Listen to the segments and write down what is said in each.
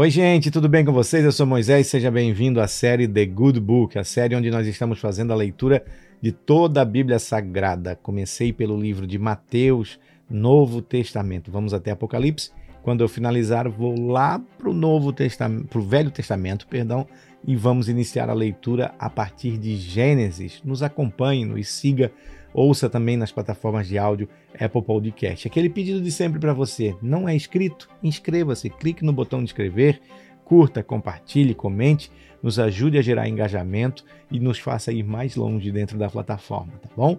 Oi, gente, tudo bem com vocês? Eu sou Moisés, seja bem-vindo à série The Good Book, a série onde nós estamos fazendo a leitura de toda a Bíblia Sagrada. Comecei pelo livro de Mateus, Novo Testamento. Vamos até Apocalipse. Quando eu finalizar, vou lá para o Novo Testamento, para o Velho Testamento, perdão, e vamos iniciar a leitura a partir de Gênesis. Nos acompanhe, nos siga Ouça também nas plataformas de áudio Apple Podcast. Aquele pedido de sempre para você: não é inscrito? Inscreva-se, clique no botão de inscrever, curta, compartilhe, comente, nos ajude a gerar engajamento e nos faça ir mais longe dentro da plataforma, tá bom?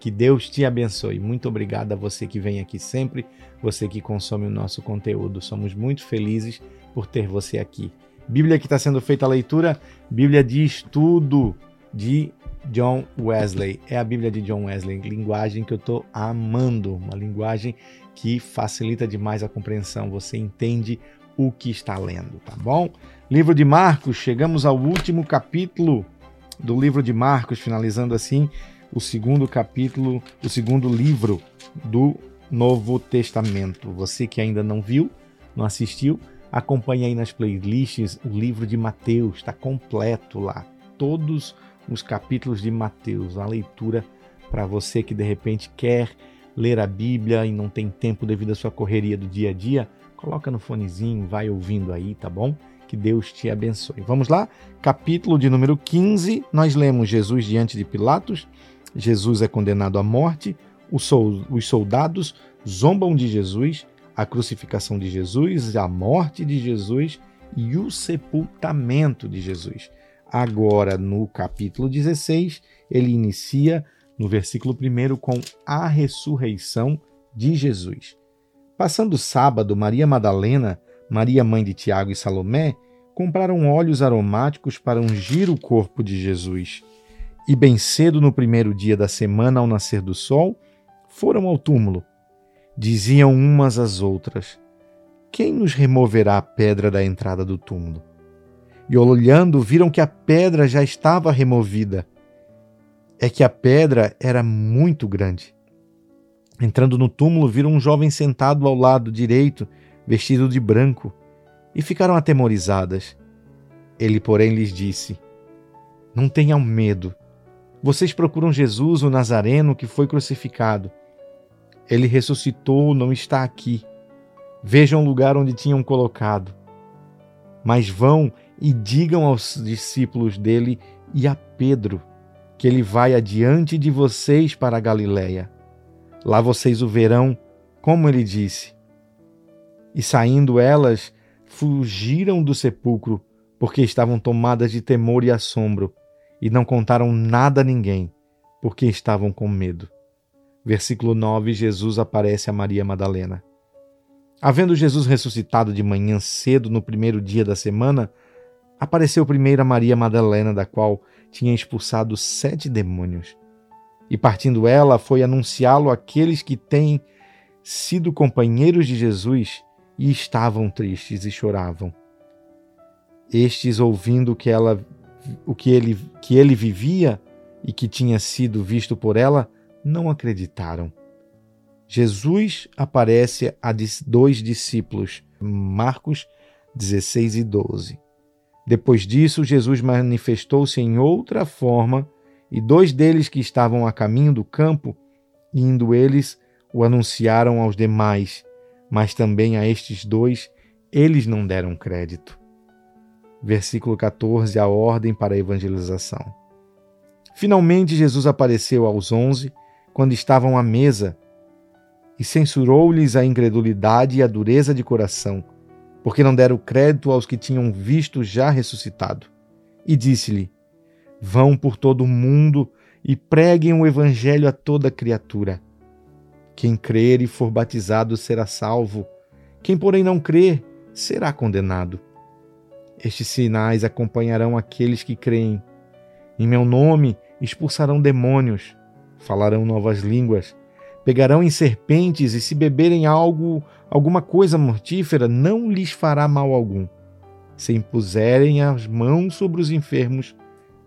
Que Deus te abençoe. Muito obrigado a você que vem aqui sempre, você que consome o nosso conteúdo. Somos muito felizes por ter você aqui. Bíblia que está sendo feita a leitura, Bíblia de estudo de John Wesley. É a Bíblia de John Wesley, linguagem que eu estou amando, uma linguagem que facilita demais a compreensão. Você entende o que está lendo, tá bom? Livro de Marcos, chegamos ao último capítulo do livro de Marcos, finalizando assim o segundo capítulo, o segundo livro do Novo Testamento. Você que ainda não viu, não assistiu, acompanhe aí nas playlists o livro de Mateus, está completo lá. Todos os capítulos de Mateus, a leitura para você que de repente quer ler a Bíblia e não tem tempo devido à sua correria do dia a dia, coloca no fonezinho, vai ouvindo aí, tá bom? Que Deus te abençoe. Vamos lá? Capítulo de número 15, nós lemos Jesus diante de Pilatos, Jesus é condenado à morte, os soldados zombam de Jesus, a crucificação de Jesus, a morte de Jesus e o sepultamento de Jesus. Agora, no capítulo 16, ele inicia no versículo 1 com a ressurreição de Jesus. Passando o sábado, Maria Madalena, Maria mãe de Tiago e Salomé compraram óleos aromáticos para ungir o corpo de Jesus. E bem cedo no primeiro dia da semana, ao nascer do sol, foram ao túmulo. Diziam umas às outras: Quem nos removerá a pedra da entrada do túmulo? E olhando viram que a pedra já estava removida. É que a pedra era muito grande. Entrando no túmulo, viram um jovem sentado ao lado direito, vestido de branco, e ficaram atemorizadas. Ele, porém, lhes disse: Não tenham medo. Vocês procuram Jesus, o Nazareno, que foi crucificado. Ele ressuscitou, não está aqui. Vejam o lugar onde tinham colocado. Mas vão e digam aos discípulos dele e a Pedro que ele vai adiante de vocês para a Galiléia. Lá vocês o verão, como ele disse. E saindo elas, fugiram do sepulcro, porque estavam tomadas de temor e assombro, e não contaram nada a ninguém, porque estavam com medo. Versículo 9: Jesus aparece a Maria Madalena. Havendo Jesus ressuscitado de manhã cedo no primeiro dia da semana, apareceu primeiro a Maria Madalena, da qual tinha expulsado sete demônios. E partindo ela, foi anunciá-lo àqueles que têm sido companheiros de Jesus e estavam tristes e choravam. Estes, ouvindo que ela, o que ele, que ele vivia e que tinha sido visto por ela, não acreditaram. Jesus aparece a dois discípulos, Marcos 16 e 12. Depois disso, Jesus manifestou-se em outra forma, e dois deles que estavam a caminho do campo, indo eles, o anunciaram aos demais, mas também a estes dois eles não deram crédito. Versículo 14, a ordem para a evangelização. Finalmente, Jesus apareceu aos onze, quando estavam à mesa, e censurou-lhes a incredulidade e a dureza de coração porque não deram crédito aos que tinham visto já ressuscitado. E disse-lhe: Vão por todo o mundo e preguem o evangelho a toda criatura. Quem crer e for batizado será salvo, quem, porém, não crer será condenado. Estes sinais acompanharão aqueles que creem. Em meu nome expulsarão demônios, falarão novas línguas, pegarão em serpentes e se beberem algo alguma coisa mortífera não lhes fará mal algum. Se impuserem as mãos sobre os enfermos,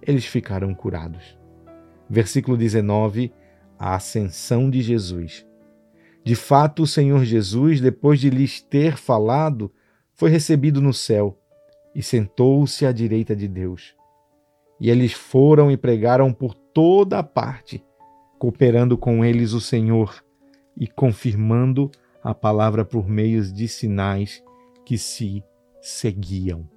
eles ficarão curados. Versículo 19: A ascensão de Jesus. De fato, o Senhor Jesus, depois de lhes ter falado, foi recebido no céu e sentou-se à direita de Deus. E eles foram e pregaram por toda a parte, cooperando com eles o Senhor e confirmando a palavra por meios de sinais que se seguiam.